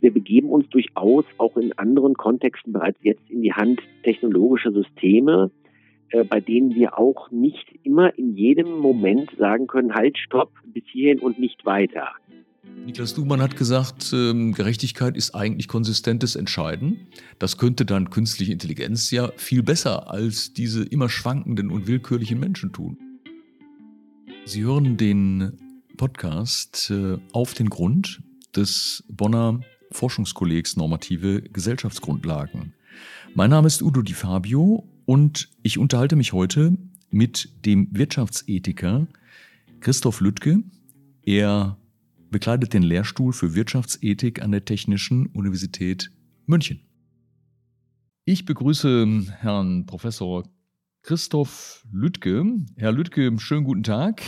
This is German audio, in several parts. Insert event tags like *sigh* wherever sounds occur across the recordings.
Wir begeben uns durchaus auch in anderen Kontexten bereits jetzt in die Hand technologischer Systeme, äh, bei denen wir auch nicht immer in jedem Moment sagen können, halt, stopp, bis hierhin und nicht weiter. Niklas Duhmann hat gesagt, ähm, Gerechtigkeit ist eigentlich konsistentes Entscheiden. Das könnte dann künstliche Intelligenz ja viel besser als diese immer schwankenden und willkürlichen Menschen tun. Sie hören den Podcast äh, auf den Grund des Bonner Forschungskollegs Normative Gesellschaftsgrundlagen. Mein Name ist Udo Di Fabio und ich unterhalte mich heute mit dem Wirtschaftsethiker Christoph Lüttke. Er bekleidet den Lehrstuhl für Wirtschaftsethik an der Technischen Universität München. Ich begrüße Herrn Professor Christoph Lüttke. Herr Lüttke, schönen guten Tag.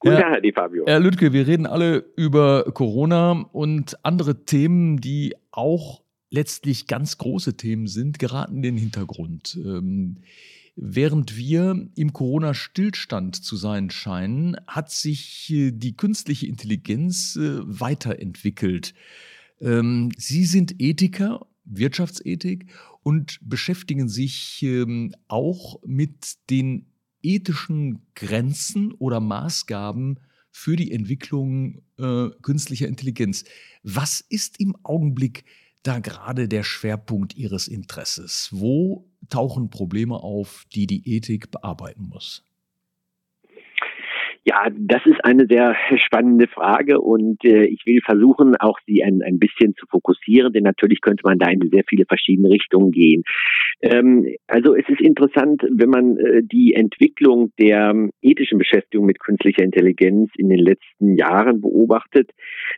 Guten Herr, Tag, Di Fabio. Herr Lüttke, wir reden alle über Corona und andere Themen, die auch letztlich ganz große Themen sind, geraten in den Hintergrund. Ähm, während wir im Corona-Stillstand zu sein scheinen, hat sich äh, die künstliche Intelligenz äh, weiterentwickelt. Ähm, Sie sind Ethiker, Wirtschaftsethik und beschäftigen sich ähm, auch mit den ethischen Grenzen oder Maßgaben für die Entwicklung äh, künstlicher Intelligenz. Was ist im Augenblick da gerade der Schwerpunkt Ihres Interesses? Wo tauchen Probleme auf, die die Ethik bearbeiten muss? Ja, das ist eine sehr spannende Frage und äh, ich will versuchen, auch sie ein, ein bisschen zu fokussieren, denn natürlich könnte man da in sehr viele verschiedene Richtungen gehen. Ähm, also es ist interessant, wenn man äh, die Entwicklung der ähm, ethischen Beschäftigung mit künstlicher Intelligenz in den letzten Jahren beobachtet.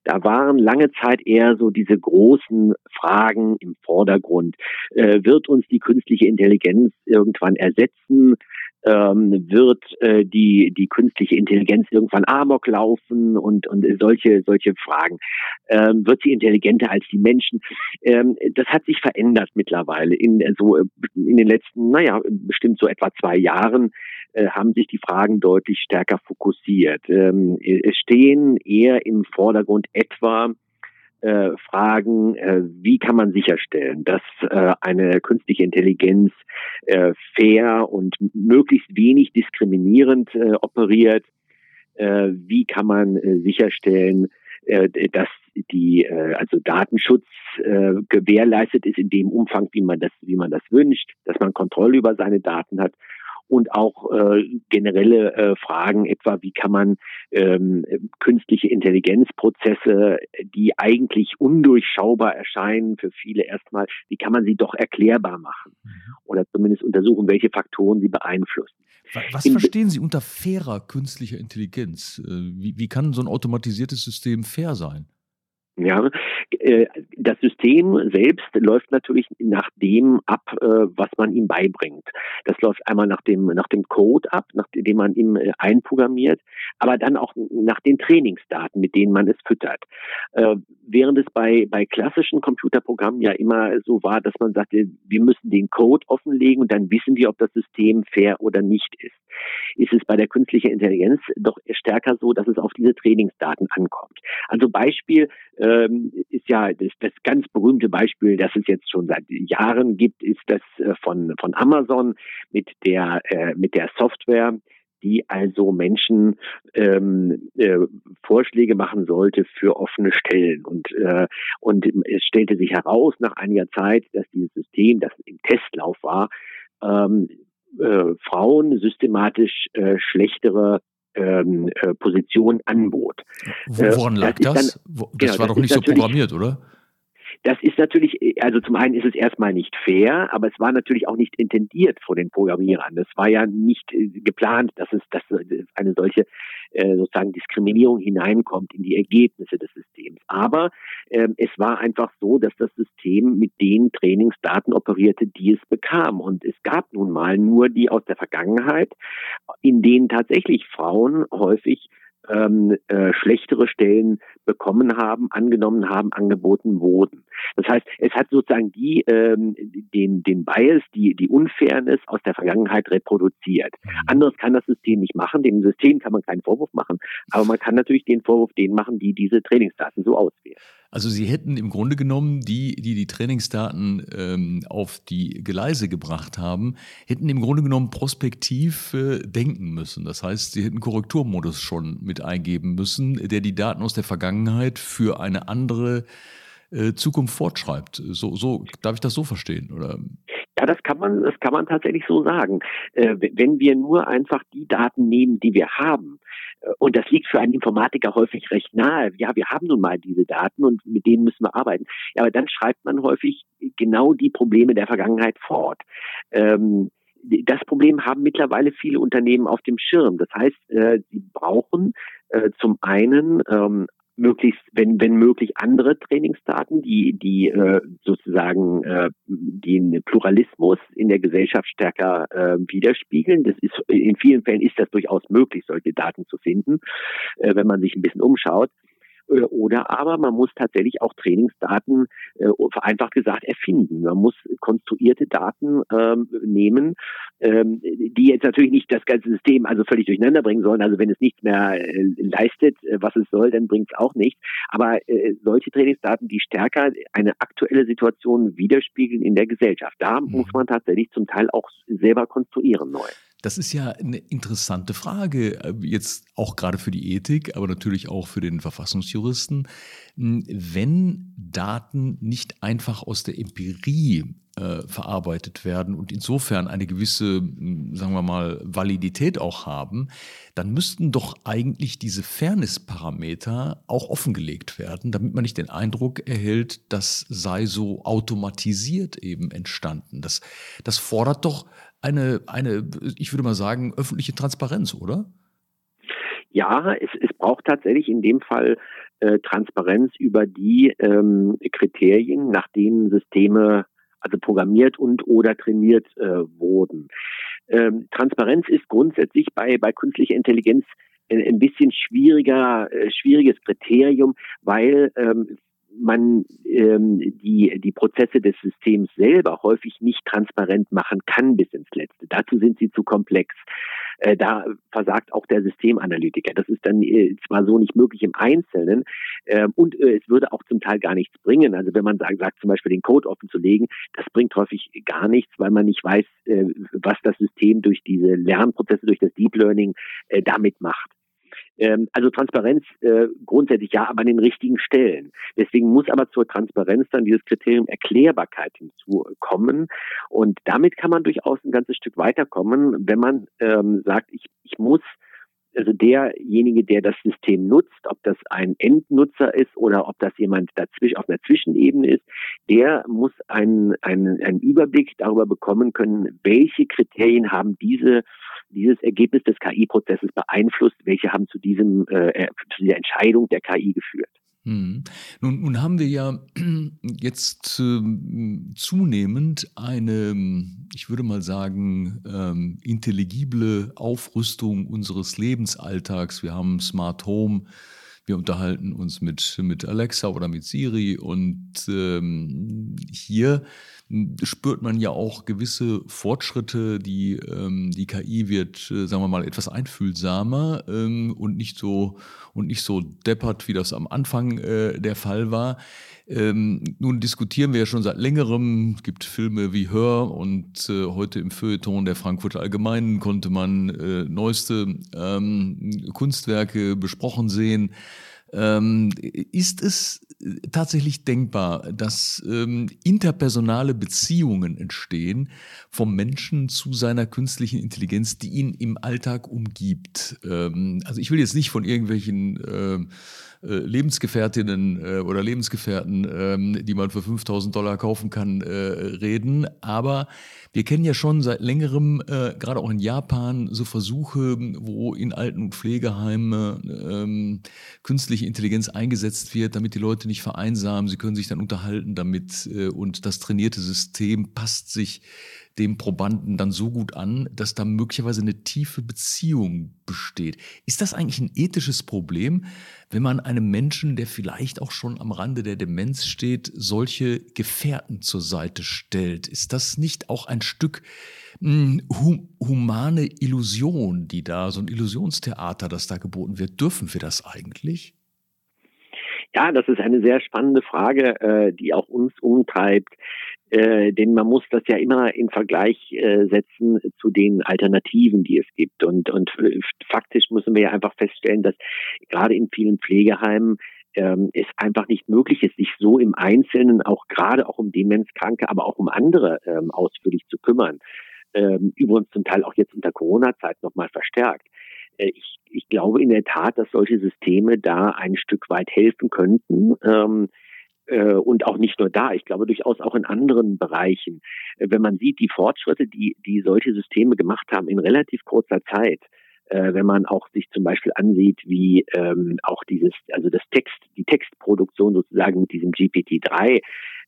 Da waren lange Zeit eher so diese großen Fragen im Vordergrund. Äh, wird uns die künstliche Intelligenz irgendwann ersetzen? Ähm, wird äh, die die künstliche Intelligenz irgendwann Amok laufen und und solche solche Fragen. Ähm, wird sie intelligenter als die Menschen? Ähm, das hat sich verändert mittlerweile. In so in den letzten naja bestimmt so etwa zwei Jahren äh, haben sich die Fragen deutlich stärker fokussiert. Ähm, es stehen eher im Vordergrund etwa äh, fragen, äh, wie kann man sicherstellen, dass äh, eine künstliche Intelligenz äh, fair und möglichst wenig diskriminierend äh, operiert. Wie kann man sicherstellen, dass die also Datenschutz äh, gewährleistet ist in dem Umfang, wie man das wie man das wünscht, dass man Kontrolle über seine Daten hat und auch äh, generelle äh, Fragen, etwa wie kann man ähm, künstliche Intelligenzprozesse, die eigentlich undurchschaubar erscheinen für viele erstmal, wie kann man sie doch erklärbar machen mhm. oder zumindest untersuchen, welche Faktoren sie beeinflussen. Was In, verstehen Sie unter fairer künstlicher Intelligenz? Äh, wie, wie kann so ein automatisiertes System fair sein? Ja, äh, das System selbst läuft natürlich nach dem ab, äh, was man ihm beibringt. Das läuft einmal nach dem, nach dem Code ab, nach dem man ihm äh, einprogrammiert, aber dann auch nach den Trainingsdaten, mit denen man es füttert. Während es bei, bei klassischen Computerprogrammen ja immer so war, dass man sagte, wir müssen den Code offenlegen und dann wissen wir, ob das System fair oder nicht ist, ist es bei der künstlichen Intelligenz doch stärker so, dass es auf diese Trainingsdaten ankommt. Also Beispiel, ähm, ist ja das, das ganz berühmte Beispiel, das es jetzt schon seit Jahren gibt, ist das äh, von, von Amazon mit der, äh, mit der Software, die also Menschen ähm, äh, Vorschläge machen sollte für offene Stellen. Und, äh, und es stellte sich heraus nach einiger Zeit, dass dieses System, das im Testlauf war, ähm, äh, Frauen systematisch äh, schlechtere ähm, äh, Position anbot. Woran lag das? das? Dann, das genau, war doch nicht so programmiert, oder? Das ist natürlich, also zum einen ist es erstmal nicht fair, aber es war natürlich auch nicht intendiert vor den Programmierern. Das war ja nicht äh, geplant, dass es dass eine solche äh, sozusagen Diskriminierung hineinkommt in die Ergebnisse des Systems. Aber äh, es war einfach so, dass das System mit den Trainingsdaten operierte, die es bekam. Und es gab nun mal nur die aus der Vergangenheit, in denen tatsächlich Frauen häufig ähm, äh, schlechtere Stellen bekommen haben, angenommen haben, angeboten wurden. Das heißt, es hat sozusagen die ähm, den den Bias, die die Unfairness aus der Vergangenheit reproduziert. Mhm. Anderes kann das System nicht machen. Dem System kann man keinen Vorwurf machen, aber man kann natürlich den Vorwurf denen machen, die diese Trainingsdaten so auswählen. Also Sie hätten im Grunde genommen die, die die Trainingsdaten ähm, auf die Gleise gebracht haben, hätten im Grunde genommen prospektiv äh, denken müssen. Das heißt, Sie hätten Korrekturmodus schon mit eingeben müssen, der die Daten aus der Vergangenheit für eine andere äh, Zukunft fortschreibt. So, so darf ich das so verstehen, oder? Ja, das kann man, das kann man tatsächlich so sagen. Äh, wenn wir nur einfach die Daten nehmen, die wir haben, und das liegt für einen Informatiker häufig recht nahe. Ja, wir haben nun mal diese Daten und mit denen müssen wir arbeiten. Ja, aber dann schreibt man häufig genau die Probleme der Vergangenheit fort. Ähm, das Problem haben mittlerweile viele Unternehmen auf dem Schirm. Das heißt, äh, sie brauchen äh, zum einen ähm, möglichst, wenn, wenn möglich, andere Trainingsdaten, die, die äh, sozusagen äh, den Pluralismus in der Gesellschaft stärker äh, widerspiegeln. Das ist in vielen Fällen ist das durchaus möglich, solche Daten zu finden, äh, wenn man sich ein bisschen umschaut. Äh, oder aber man muss tatsächlich auch Trainingsdaten äh, vereinfacht gesagt erfinden. Man muss konstruierte Daten ähm, nehmen, ähm, die jetzt natürlich nicht das ganze System also völlig durcheinander bringen sollen. Also wenn es nichts mehr äh, leistet, äh, was es soll, dann bringt es auch nichts. Aber äh, solche Trainingsdaten, die stärker eine aktuelle Situation widerspiegeln in der Gesellschaft, da mhm. muss man tatsächlich zum Teil auch selber konstruieren neu. Das ist ja eine interessante Frage, äh, jetzt auch gerade für die Ethik, aber natürlich auch für den Verfassungsjuristen. Hm, wenn Daten nicht einfach aus der Empirie äh, verarbeitet werden und insofern eine gewisse, hm, sagen wir mal, Validität auch haben, dann müssten doch eigentlich diese Fairness-Parameter auch offengelegt werden, damit man nicht den Eindruck erhält, das sei so automatisiert eben entstanden. Das, das fordert doch eine, eine, ich würde mal sagen, öffentliche Transparenz, oder? Ja, es, es braucht tatsächlich in dem Fall äh, Transparenz über die ähm, Kriterien, nach denen Systeme also programmiert und oder trainiert äh, wurden. Ähm, Transparenz ist grundsätzlich bei, bei künstlicher Intelligenz ein, ein bisschen schwieriger, äh, schwieriges Kriterium, weil ähm, man ähm, die, die Prozesse des Systems selber häufig nicht transparent machen kann bis ins Letzte. Dazu sind sie zu komplex. Äh, da versagt auch der Systemanalytiker. Das ist dann äh, zwar so nicht möglich im Einzelnen äh, und es würde auch zum Teil gar nichts bringen. Also wenn man sagt, sagt zum Beispiel den Code offen zu legen, das bringt häufig gar nichts, weil man nicht weiß, äh, was das System durch diese Lernprozesse, durch das Deep Learning äh, damit macht. Ähm, also Transparenz äh, grundsätzlich ja, aber an den richtigen Stellen. Deswegen muss aber zur Transparenz dann dieses Kriterium Erklärbarkeit hinzukommen. Und damit kann man durchaus ein ganzes Stück weiterkommen, wenn man ähm, sagt, ich, ich muss also derjenige, der das System nutzt, ob das ein Endnutzer ist oder ob das jemand dazwischen auf einer Zwischenebene ist, der muss einen, einen, einen Überblick darüber bekommen können, welche Kriterien haben diese dieses Ergebnis des KI-Prozesses beeinflusst, welche haben zu diesem äh, zu dieser Entscheidung der KI geführt. Hm. Nun, nun haben wir ja *clears throat* jetzt äh, zunehmend eine, ich würde mal sagen, ähm, intelligible Aufrüstung unseres Lebensalltags. Wir haben Smart Home, wir unterhalten uns mit, mit Alexa oder mit Siri und ähm, hier spürt man ja auch gewisse Fortschritte. Die, ähm, die KI wird, äh, sagen wir mal, etwas einfühlsamer ähm, und nicht so und nicht so deppert, wie das am Anfang äh, der Fall war. Ähm, nun diskutieren wir ja schon seit längerem. Es gibt Filme wie Hör und äh, heute im Feuilleton der Frankfurter Allgemeinen konnte man äh, neueste ähm, Kunstwerke besprochen sehen. Ähm, ist es tatsächlich denkbar, dass ähm, interpersonale Beziehungen entstehen vom Menschen zu seiner künstlichen Intelligenz, die ihn im Alltag umgibt? Ähm, also ich will jetzt nicht von irgendwelchen äh, Lebensgefährtinnen äh, oder Lebensgefährten, ähm, die man für 5000 Dollar kaufen kann, äh, reden. Aber wir kennen ja schon seit längerem, äh, gerade auch in Japan, so Versuche, wo in Alten- und Pflegeheimen ähm, künstliche Intelligenz eingesetzt wird, damit die Leute nicht vereinsamen. Sie können sich dann unterhalten damit äh, und das trainierte System passt sich dem Probanden dann so gut an, dass da möglicherweise eine tiefe Beziehung besteht. Ist das eigentlich ein ethisches Problem, wenn man einem Menschen, der vielleicht auch schon am Rande der Demenz steht, solche Gefährten zur Seite stellt? Ist das nicht auch ein Stück mh, hm, humane Illusion, die da, so ein Illusionstheater, das da geboten wird? Dürfen wir das eigentlich? Ja, das ist eine sehr spannende Frage, äh, die auch uns umtreibt. Äh, denn man muss das ja immer in Vergleich äh, setzen zu den Alternativen, die es gibt. Und, und faktisch müssen wir ja einfach feststellen, dass gerade in vielen Pflegeheimen ähm, es einfach nicht möglich ist, sich so im Einzelnen auch gerade auch um Demenzkranke, aber auch um andere ähm, ausführlich zu kümmern. Ähm, übrigens zum Teil auch jetzt unter Corona-Zeit nochmal verstärkt. Äh, ich, ich glaube in der Tat, dass solche Systeme da ein Stück weit helfen könnten. Ähm, äh, und auch nicht nur da, ich glaube durchaus auch in anderen Bereichen. Äh, wenn man sieht, die Fortschritte, die, die solche Systeme gemacht haben in relativ kurzer Zeit, äh, wenn man auch sich zum Beispiel ansieht, wie ähm, auch dieses, also das Text, die Textproduktion sozusagen mit diesem GPT-3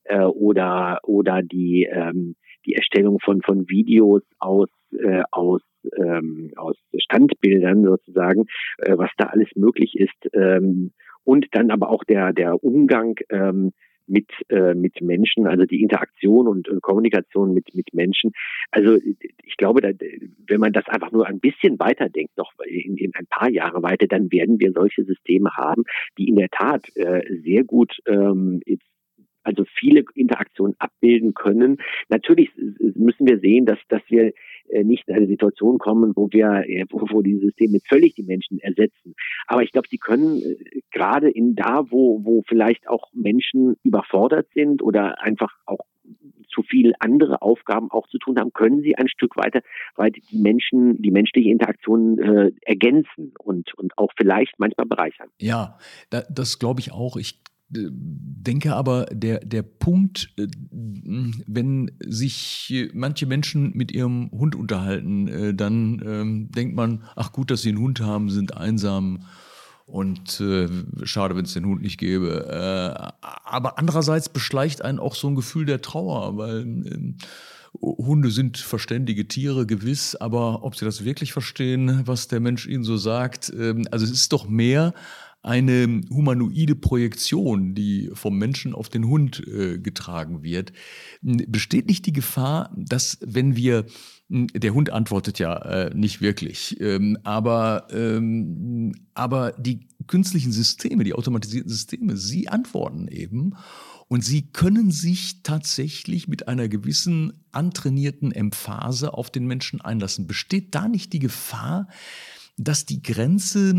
äh, oder oder die ähm, die Erstellung von von Videos aus äh, aus ähm, aus Standbildern sozusagen, äh, was da alles möglich ist ähm, und dann aber auch der der Umgang ähm, mit, äh, mit Menschen, also die Interaktion und, und Kommunikation mit, mit Menschen. Also ich glaube, da, wenn man das einfach nur ein bisschen weiterdenkt, noch in, in ein paar Jahre weiter, dann werden wir solche Systeme haben, die in der Tat äh, sehr gut ähm, also viele Interaktionen abbilden können. Natürlich müssen wir sehen, dass, dass wir nicht in eine Situation kommen, wo wir, äh, wo, wo die Systeme völlig die Menschen ersetzen. Aber ich glaube, sie können äh, gerade in da, wo, wo vielleicht auch Menschen überfordert sind oder einfach auch zu viel andere Aufgaben auch zu tun haben, können sie ein Stück weiter weit die Menschen, die menschliche Interaktion äh, ergänzen und, und auch vielleicht manchmal bereichern. Ja, das glaube ich auch. Ich denke aber, der, der Punkt, äh, wenn sich manche Menschen mit ihrem Hund unterhalten, äh, dann ähm, denkt man, ach gut, dass sie einen Hund haben, sind einsam und äh, schade, wenn es den Hund nicht gäbe. Äh, aber andererseits beschleicht einen auch so ein Gefühl der Trauer, weil äh, Hunde sind verständige Tiere, gewiss, aber ob sie das wirklich verstehen, was der Mensch ihnen so sagt, äh, also es ist doch mehr eine humanoide Projektion, die vom Menschen auf den Hund äh, getragen wird. Besteht nicht die Gefahr, dass wenn wir der Hund antwortet ja äh, nicht wirklich. Ähm, aber, ähm, aber die künstlichen Systeme, die automatisierten Systeme, sie antworten eben. Und sie können sich tatsächlich mit einer gewissen antrainierten Emphase auf den Menschen einlassen. Besteht da nicht die Gefahr, dass die Grenze,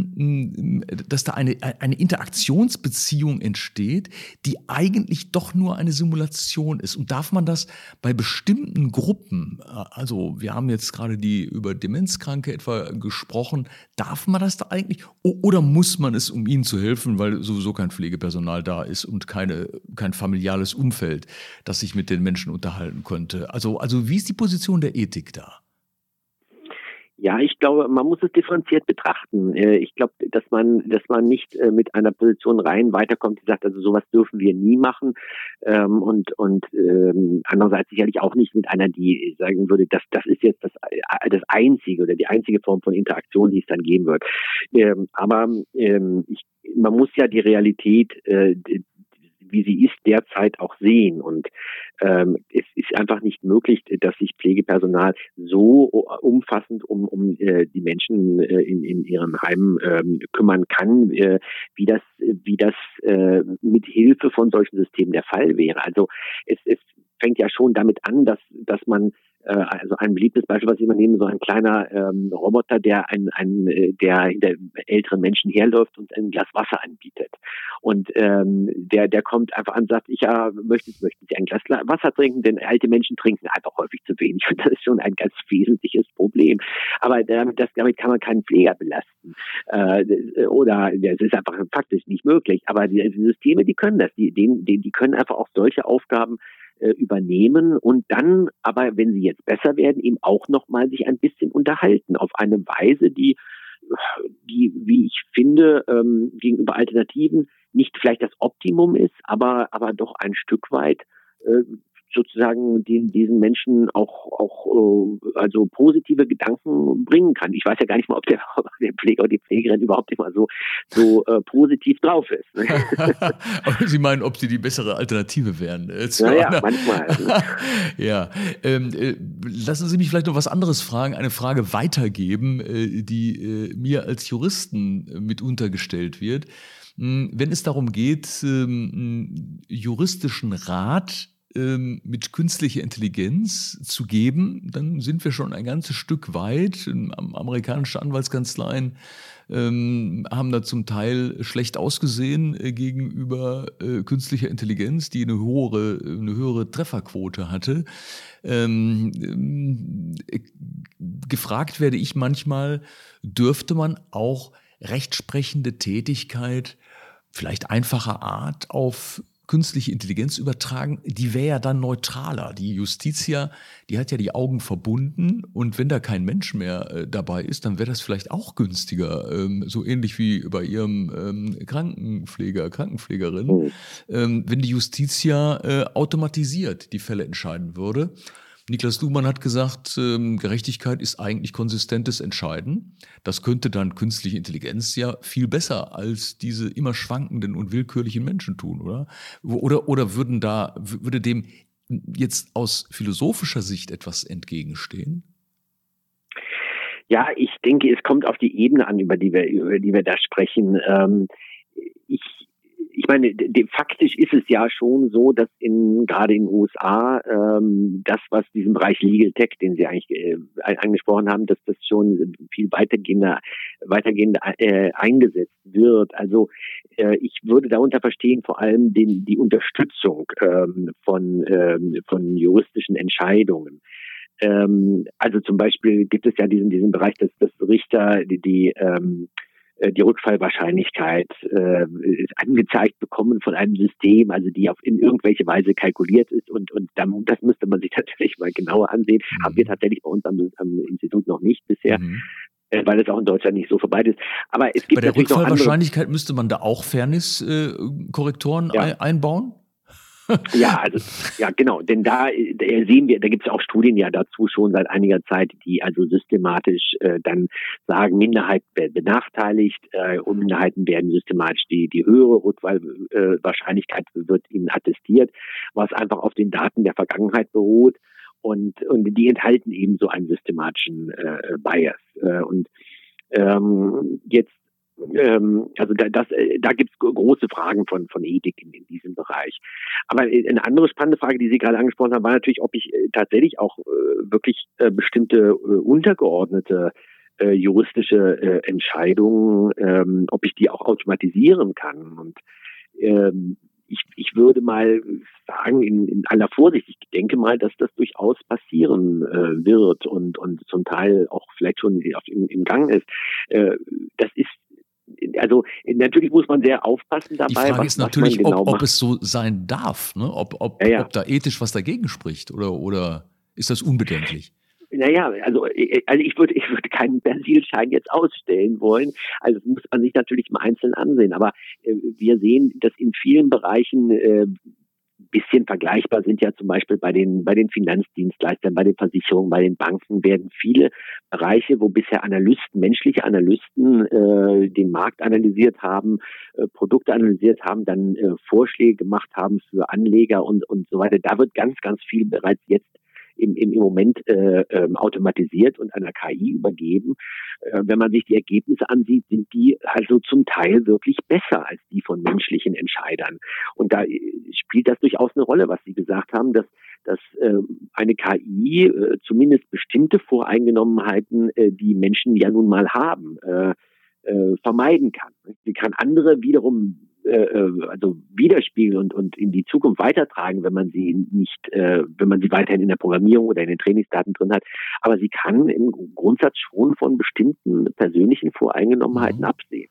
dass da eine, eine Interaktionsbeziehung entsteht, die eigentlich doch nur eine Simulation ist. Und darf man das bei bestimmten Gruppen, also wir haben jetzt gerade die über Demenzkranke etwa gesprochen, darf man das da eigentlich oder muss man es, um ihnen zu helfen, weil sowieso kein Pflegepersonal da ist und keine, kein familiales Umfeld, das sich mit den Menschen unterhalten könnte? Also, also wie ist die Position der Ethik da? Ja, ich glaube, man muss es differenziert betrachten. Äh, ich glaube, dass man, dass man nicht äh, mit einer Position rein weiterkommt, die sagt, also sowas dürfen wir nie machen. Ähm, und und ähm, andererseits sicherlich auch nicht mit einer, die sagen würde, dass das ist jetzt das, äh, das einzige oder die einzige Form von Interaktion, die es dann geben wird. Ähm, aber ich, man muss ja die Realität wie sie ist, derzeit auch sehen. Und ähm, es ist einfach nicht möglich, dass sich Pflegepersonal so umfassend um, um äh, die Menschen äh, in, in ihren Heimen ähm, kümmern kann, äh, wie das, wie das äh, mit Hilfe von solchen Systemen der Fall wäre. Also es, es fängt ja schon damit an, dass, dass man äh, also ein beliebtes Beispiel, was ich immer nehme, so ein kleiner ähm, Roboter, der ein, ein äh, der hinter älteren Menschen herläuft und ein Glas Wasser anbietet. Und ähm, der, der kommt einfach an und sagt, ich ja, möchten, möchten Sie ein Glas Wasser trinken, denn alte Menschen trinken einfach häufig zu wenig. Und das ist schon ein ganz wesentliches Problem. Aber damit, das, damit kann man keinen Pfleger belasten. Äh, oder es ist einfach faktisch nicht möglich. Aber die, die Systeme, die können das. Die, die, die können einfach auch solche Aufgaben äh, übernehmen und dann aber, wenn sie jetzt besser werden, eben auch nochmal sich ein bisschen unterhalten auf eine Weise, die, die, wie ich finde, ähm, gegenüber Alternativen nicht vielleicht das Optimum ist, aber, aber doch ein Stück weit äh, sozusagen den, diesen Menschen auch, auch äh, also positive Gedanken bringen kann. Ich weiß ja gar nicht mal, ob der, *laughs* der Pfleger oder die Pflegerin überhaupt immer so, so äh, positiv drauf ist. Ne? *laughs* Aber Sie meinen, ob sie die bessere Alternative wären? Äh, naja, einer... manchmal. *laughs* ja. Ähm, äh, lassen Sie mich vielleicht noch was anderes fragen, eine Frage weitergeben, äh, die äh, mir als Juristen mit untergestellt wird. hm, wenn es darum geht, ähm, juristischen Rat mit künstlicher Intelligenz zu geben, dann sind wir schon ein ganzes Stück weit. Amerikanische Anwaltskanzleien ähm, haben da zum Teil schlecht ausgesehen äh, gegenüber äh, künstlicher Intelligenz, die eine höhere, eine höhere Trefferquote hatte. Ähm, äh, gefragt werde ich manchmal, dürfte man auch rechtsprechende Tätigkeit vielleicht einfacher Art auf künstliche Intelligenz übertragen, die wäre ja dann neutraler. Die Justitia, die hat ja die Augen verbunden und wenn da kein Mensch mehr äh, dabei ist, dann wäre das vielleicht auch günstiger. Ähm, so ähnlich wie bei ihrem ähm, Krankenpfleger, Krankenpflegerin, mhm. ähm, wenn die Justitia äh, automatisiert die Fälle entscheiden würde. Niklas Luhmann hat gesagt, ähm, Gerechtigkeit ist eigentlich konsistentes Entscheiden. Das könnte dann künstliche Intelligenz ja viel besser als diese immer schwankenden und willkürlichen Menschen tun, oder? Oder, oder würden da, würde dem jetzt aus philosophischer Sicht etwas entgegenstehen? Ja, ich denke, es kommt auf die Ebene an, über die wir, über die wir da sprechen. Ähm, ich ich meine, de, faktisch ist es ja schon so, dass in gerade in den USA ähm, das, was diesen Bereich Legal Tech, den Sie eigentlich äh, angesprochen haben, dass das schon viel weitergehender, weitergehend äh, eingesetzt wird. Also äh, ich würde darunter verstehen vor allem den, die Unterstützung ähm, von, ähm, von juristischen Entscheidungen ähm, also zum Beispiel gibt es ja diesen diesen Bereich, dass, dass Richter die, die ähm, äh, die Rückfallwahrscheinlichkeit äh, ist angezeigt bekommen von einem System, also die auf in irgendwelche Weise kalkuliert ist und und dann, das müsste man sich *laughs* natürlich mal genauer ansehen. Mhm. Haben wir tatsächlich bei uns am, am Institut noch nicht bisher. Mhm äh, weil es auch in Deutschland nicht so vorbei ist. Aber es gibt Bei der Rückfallwahrscheinlichkeit müsste man da auch Fairness-Korrektoren äh, ja. einbauen? Ja, also ja genau, denn da, da sehen wir, da gibt es auch Studien ja dazu schon seit einiger Zeit, die also systematisch äh, dann sagen, Minderheiten werden benachteiligt äh, und Minderheiten werden systematisch die die höhere Rückwahlwahrscheinlichkeit äh, wird ihnen attestiert, was einfach auf den Daten der Vergangenheit beruht. Und und die enthalten eben so einen systematischen äh, Bias. Äh, und ähm, jetzt ähm, also da, das, äh, da gibt es große Fragen von, von Ethik in, in diesem Bereich. Aber äh, eine andere spannende Frage, die Sie gerade angesprochen haben, war natürlich, ob ich äh, tatsächlich auch äh, wirklich äh, bestimmte äh, untergeordnete juristische Entscheidungen, ähm, ob ich die auch automatisieren kann. Und ähm, ich, ich würde mal sagen, in, in aller Vorsicht, ich denke mal, dass das durchaus passieren äh, wird und, und zum Teil auch vielleicht schon im, im Gang ist. Äh, das ist also natürlich muss man sehr aufpassen dabei. Die Frage was, ist natürlich, genau ob, ob es so sein darf, ne? ob, ob, ja, ja. ob da ethisch was dagegen spricht oder, oder ist das unbedenklich? Naja, also, also ich würde ich würde keinen Persilschein jetzt ausstellen wollen. Also das muss man sich natürlich mal einzeln ansehen. Aber äh, wir sehen, dass in vielen Bereichen äh, bisschen vergleichbar sind ja zum Beispiel bei den, bei den Finanzdienstleistern, bei den Versicherungen, bei den Banken werden viele Bereiche, wo bisher Analysten, menschliche Analysten äh, den Markt analysiert haben, äh, Produkte analysiert haben, dann äh, Vorschläge gemacht haben für Anleger und, und so weiter. Da wird ganz, ganz viel bereits jetzt im, im, im Moment äh, ähm, automatisiert und einer KI übergeben. Äh, wenn man sich die Ergebnisse ansieht, sind die also zum Teil wirklich besser als die von menschlichen Entscheidern. Und da äh, spielt das durchaus eine Rolle, was Sie gesagt haben, dass, dass äh, eine KI äh, zumindest bestimmte Voreingenommenheiten, äh, die Menschen ja nun mal haben, äh, äh, vermeiden kann. Sie kann andere wiederum äh, äh, also widerspiegeln und, und in die Zukunft weitertragen, wenn man sie nicht, äh, wenn man sie weiterhin in der Programmierung oder in den Trainingsdaten drin hat. Aber sie kann im Grundsatz schon von bestimmten persönlichen Voreingenommenheiten mhm. absehen.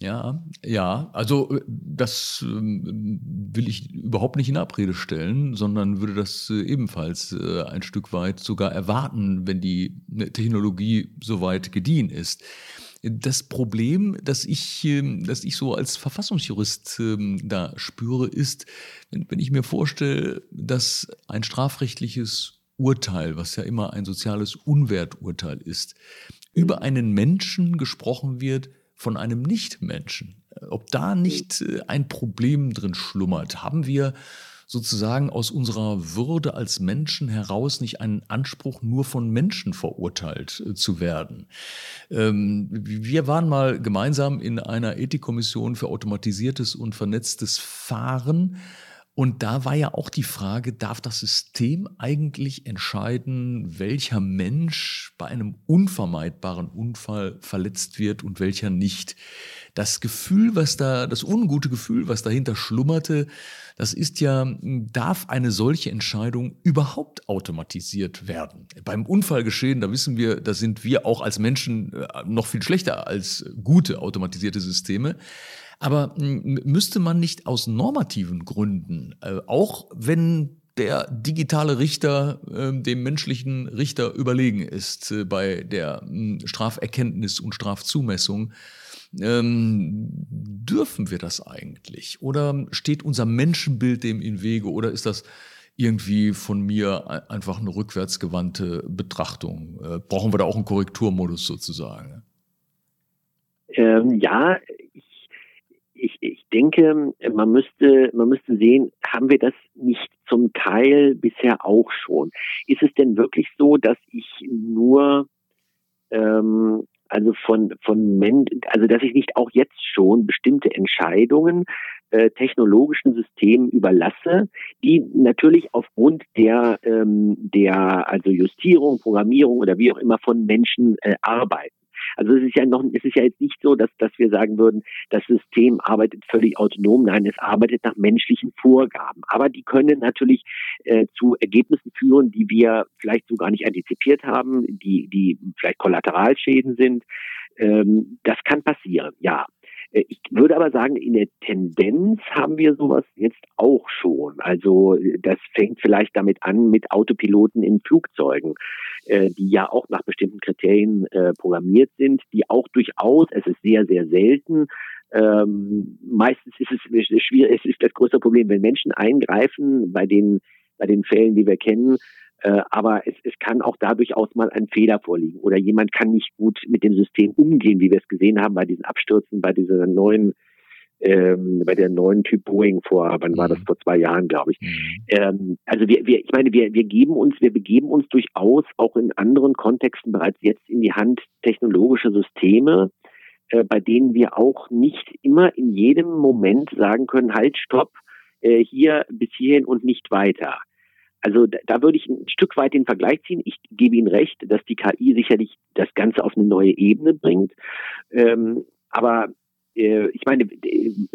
Ja, ja, also äh, das ähm, will ich überhaupt nicht in Abrede stellen, sondern würde das ebenfalls ein Stück weit sogar erwarten, wenn die Technologie soweit gediehen ist. Das Problem, das ich, ähm, das ich so als Verfassungsjurist ähm, da spüre, ist, wenn ich mir vorstelle, dass ein strafrechtliches Urteil, was ja immer ein soziales Unwerturteil ist, über einen Menschen gesprochen wird von einem Nichtmenschen. Ob da nicht äh, ein Problem drin schlummert, haben wir sozusagen aus unserer Würde als Menschen heraus nicht einen Anspruch nur von Menschen verurteilt äh, zu werden. Ähm, wir waren mal gemeinsam in einer Ethikkommission für automatisiertes und vernetztes Fahren und da war ja auch die Frage, darf das System eigentlich entscheiden, welcher Mensch bei einem unvermeidbaren Unfall verletzt wird und welcher nicht? Das Gefühl, was da, das ungute Gefühl, was dahinter schlummerte, das ist ja, darf eine solche Entscheidung überhaupt automatisiert werden? Beim Unfallgeschehen, da wissen wir, da sind wir auch als Menschen äh, noch viel schlechter als gute automatisierte Systeme. Aber müsste man nicht aus normativen Gründen, äh, auch wenn der digitale Richter äh, dem menschlichen Richter überlegen ist äh, bei der äh, Straferkenntnis und Strafzumessung, ähm, dürfen wir das eigentlich? Oder steht unser Menschenbild dem in Wege? Oder ist das irgendwie von mir einfach eine rückwärtsgewandte Betrachtung? Äh, brauchen wir da auch einen Korrekturmodus sozusagen? Ähm, ja, ich, ich denke, man müsste, man müsste sehen, haben wir das nicht zum Teil bisher auch schon? Ist es denn wirklich so, dass ich nur ähm, also von von Men also dass ich nicht auch jetzt schon bestimmte Entscheidungen äh, technologischen Systemen überlasse, die natürlich aufgrund der ähm, der also Justierung, Programmierung oder wie auch immer von Menschen äh, arbeiten. Also es ist ja noch, es ist ja jetzt nicht so, dass, dass wir sagen würden, das System arbeitet völlig autonom. Nein, es arbeitet nach menschlichen Vorgaben. Aber die können natürlich äh, zu Ergebnissen führen, die wir vielleicht so gar nicht antizipiert haben, die, die vielleicht Kollateralschäden sind. Ähm, das kann passieren, ja. Ich würde aber sagen, in der Tendenz haben wir sowas jetzt auch schon. Also das fängt vielleicht damit an mit Autopiloten in Flugzeugen, äh, die ja auch nach bestimmten Kriterien äh, programmiert sind, die auch durchaus, es ist sehr, sehr selten, ähm, meistens ist es schwierig, es ist das größte Problem, wenn Menschen eingreifen bei den, bei den Fällen, die wir kennen, äh, aber es, es kann auch da durchaus mal ein Fehler vorliegen oder jemand kann nicht gut mit dem System umgehen, wie wir es gesehen haben bei diesen Abstürzen, bei dieser neuen ähm, bei der neuen Typ Boeing vor, wann war das mhm. vor zwei Jahren, glaube ich. Mhm. Ähm, also wir, wir, ich meine, wir, wir geben uns, wir begeben uns durchaus auch in anderen Kontexten bereits jetzt in die Hand technologische Systeme, äh, bei denen wir auch nicht immer in jedem Moment sagen können, halt, stopp, äh, hier bis hierhin und nicht weiter. Also da, da würde ich ein Stück weit den Vergleich ziehen. Ich gebe Ihnen recht, dass die KI sicherlich das Ganze auf eine neue Ebene bringt. Ähm, aber äh, ich meine,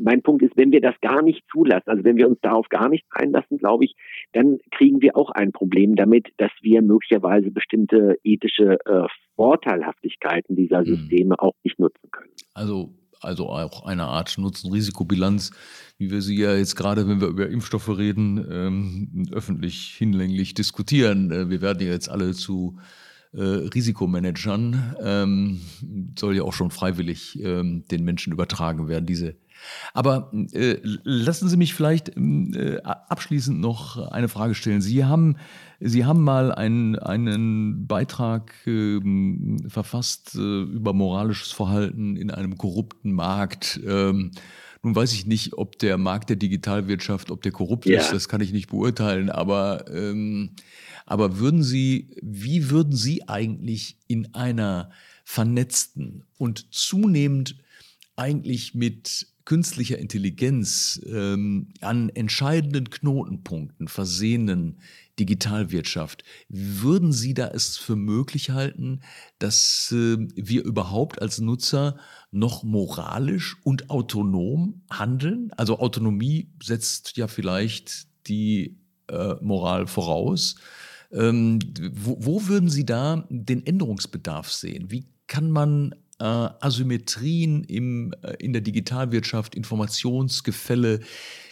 mein Punkt ist, wenn wir das gar nicht zulassen, also wenn wir uns darauf gar nicht einlassen, glaube ich, dann kriegen wir auch ein Problem damit, dass wir möglicherweise bestimmte ethische äh, Vorteilhaftigkeiten dieser mhm. Systeme mhm. auch nicht nutzen können. Also also auch eine Art Nutzen-Risikobilanz, wie wir sie ja jetzt gerade, wenn wir über Impfstoffe reden, ähm, öffentlich hinlänglich diskutieren. Äh, wir werden ja jetzt alle zu äh, Risikomanagern, ähm, soll ja auch schon freiwillig ähm, den Menschen übertragen werden, diese aber äh, lassen Sie mich vielleicht äh, abschließend noch eine Frage stellen. Sie haben, Sie haben mal einen, einen Beitrag äh, verfasst über moralisches Verhalten in einem korrupten Markt. Ähm, nun weiß ich nicht, ob der Markt der Digitalwirtschaft, ob der korrupt ja. ist, das kann ich nicht beurteilen, aber, ähm, aber würden Sie, wie würden Sie eigentlich in einer vernetzten und zunehmend eigentlich mit künstlicher Intelligenz ähm, an entscheidenden Knotenpunkten versehenen Digitalwirtschaft, würden Sie da es für möglich halten, dass äh, wir überhaupt als Nutzer noch moralisch und autonom handeln? Also Autonomie setzt ja vielleicht die äh, Moral voraus. Ähm, wo, wo würden Sie da den Änderungsbedarf sehen? Wie kann man äh, Asymmetrien im, äh, in der Digitalwirtschaft, Informationsgefälle.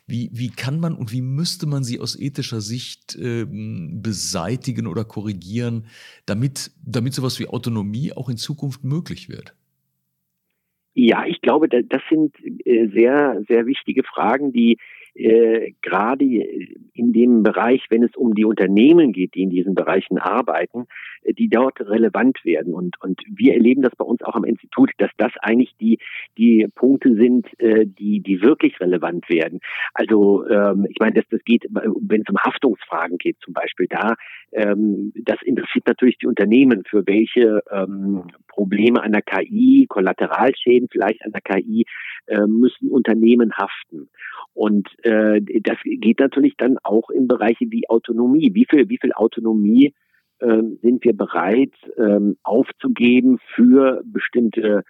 Wie, wie kann man und wie müsste man sie aus ethischer Sicht ähm, beseitigen oder korrigieren, damit, damit sowas wie Autonomie auch in Zukunft möglich wird? Ja, ich glaube, das sind äh, sehr, sehr wichtige Fragen, die äh, gerade in dem Bereich, wenn es um die Unternehmen geht, die in diesen Bereichen arbeiten, äh, die dort relevant werden. Und, und wir erleben das bei uns auch am Institut, dass das eigentlich die, die Punkte sind, äh, die, die wirklich relevant werden. Also ähm, ich meine, das, das geht, wenn es um Haftungsfragen geht zum Beispiel, da ähm, das interessiert natürlich die Unternehmen, für welche ähm, Probleme an der KI, Kollateralschäden vielleicht an der KI, müssen Unternehmen haften. Und äh, das geht natürlich dann auch in Bereiche wie Autonomie. Wie viel, wie viel Autonomie äh, sind wir bereit ähm, aufzugeben für bestimmte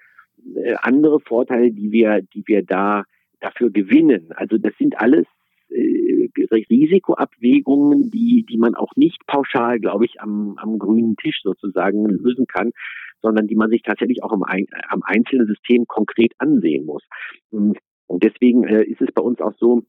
äh, andere Vorteile, die wir, die wir da dafür gewinnen? Also das sind alles äh, Risikoabwägungen, die, die man auch nicht pauschal, glaube ich, am, am grünen Tisch sozusagen lösen kann, sondern die man sich tatsächlich auch am, am einzelnen System konkret ansehen muss. Und deswegen äh, ist es bei uns auch so,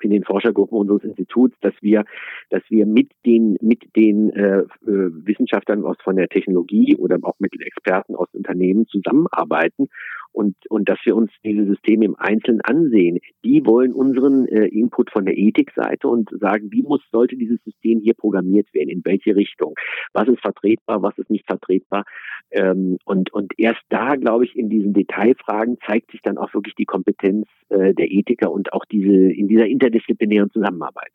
in den Forschergruppen unseres Instituts, dass wir, dass wir mit den mit den äh, äh, Wissenschaftlern aus von der Technologie oder auch mit Experten aus Unternehmen zusammenarbeiten und und dass wir uns diese Systeme im Einzelnen ansehen. Die wollen unseren äh, Input von der Ethikseite und sagen, wie muss sollte dieses System hier programmiert werden, in welche Richtung, was ist vertretbar, was ist nicht vertretbar ähm, und und erst da, glaube ich, in diesen Detailfragen zeigt sich dann auch wirklich die Kompetenz äh, der Ethiker und auch diese in dieser interdisziplinären Zusammenarbeit.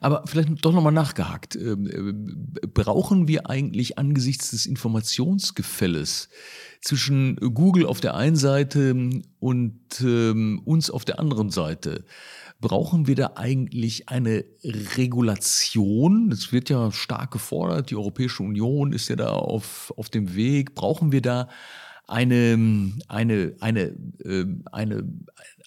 Aber vielleicht doch nochmal nachgehakt. Ähm, äh, brauchen wir eigentlich angesichts des Informationsgefälles zwischen Google auf der einen Seite und ähm, uns auf der anderen Seite, brauchen wir da eigentlich eine Regulation? Das wird ja stark gefordert. Die Europäische Union ist ja da auf, auf dem Weg. Brauchen wir da eine, eine, eine, äh, eine,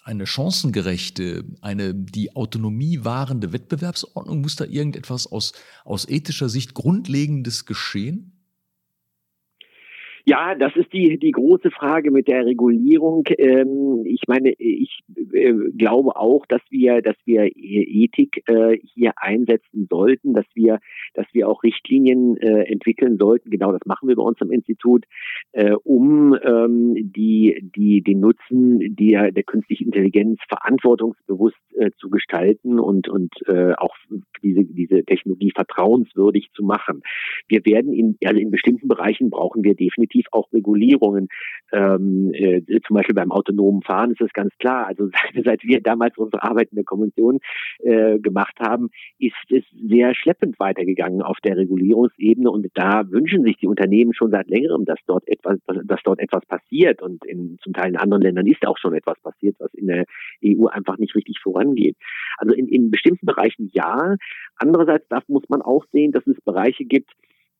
eine chancengerechte, eine die Autonomie wahrende Wettbewerbsordnung? Muss da irgendetwas aus, aus ethischer Sicht Grundlegendes geschehen? Ja, das ist die, die große Frage mit der Regulierung. Ähm, ich meine, ich äh, glaube auch, dass wir, dass wir Ethik äh, hier einsetzen sollten, dass wir, dass wir auch Richtlinien äh, entwickeln sollten. Genau das machen wir bei uns am Institut, äh, um ähm, die, die, den Nutzen der, der künstlichen Intelligenz verantwortungsbewusst äh, zu gestalten und, und äh, auch diese, diese Technologie vertrauenswürdig zu machen. Wir werden in, also in bestimmten Bereichen brauchen wir definitiv definitiv auch Regulierungen. Ähm, äh, zum Beispiel beim autonomen Fahren ist das ganz klar. Also *laughs* seit, seit wir damals unsere Arbeit in der Konvention äh, gemacht haben, ist es sehr schleppend weitergegangen auf der Regulierungsebene und da wünschen sich die Unternehmen schon seit längerem, dass dort etwas, dass dort etwas passiert und in zum Teil in anderen Ländern ist auch schon etwas passiert, was in der EU einfach nicht richtig vorangeht. Also in, in bestimmten Bereichen ja. Andererseits darf, muss man auch sehen, dass es Bereiche gibt,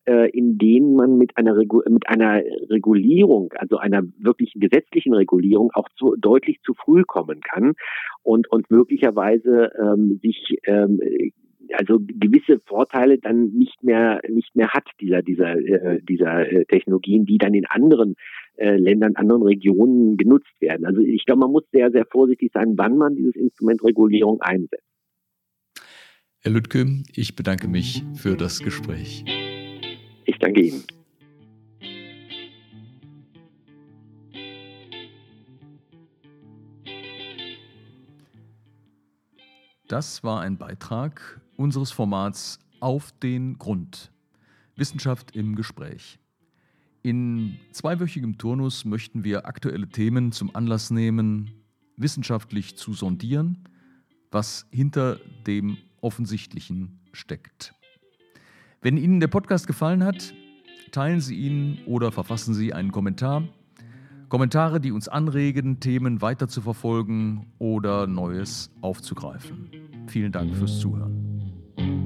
äh, in denen man mit einer, mit einer Regulierung, also einer wirklichen gesetzlichen Regulierung auch zu, deutlich zu früh kommen kann und, und möglicherweise ähm, sich ähm, also gewisse Vorteile dann nicht mehr nicht mehr hat dieser dieser äh, dieser äh, Technologien, die dann in anderen äh, Ländern, anderen Regionen genutzt werden. Also ich glaube, man muss sehr sehr vorsichtig sein, wann man dieses Instrument Regulierung einsetzt. Herr Lüttke, ich bedanke mich für das Gespräch. Ihnen. Das war ein Beitrag unseres Formats Auf den Grund. Wissenschaft im Gespräch. In zweiwöchigem Turnus möchten wir aktuelle Themen zum Anlass nehmen, wissenschaftlich zu sondieren, was hinter dem Offensichtlichen steckt. Wenn Ihnen der Podcast gefallen hat, teilen Sie ihn oder verfassen Sie einen Kommentar. Kommentare, die uns anregen, Themen weiter zu verfolgen oder Neues aufzugreifen. Vielen Dank fürs Zuhören.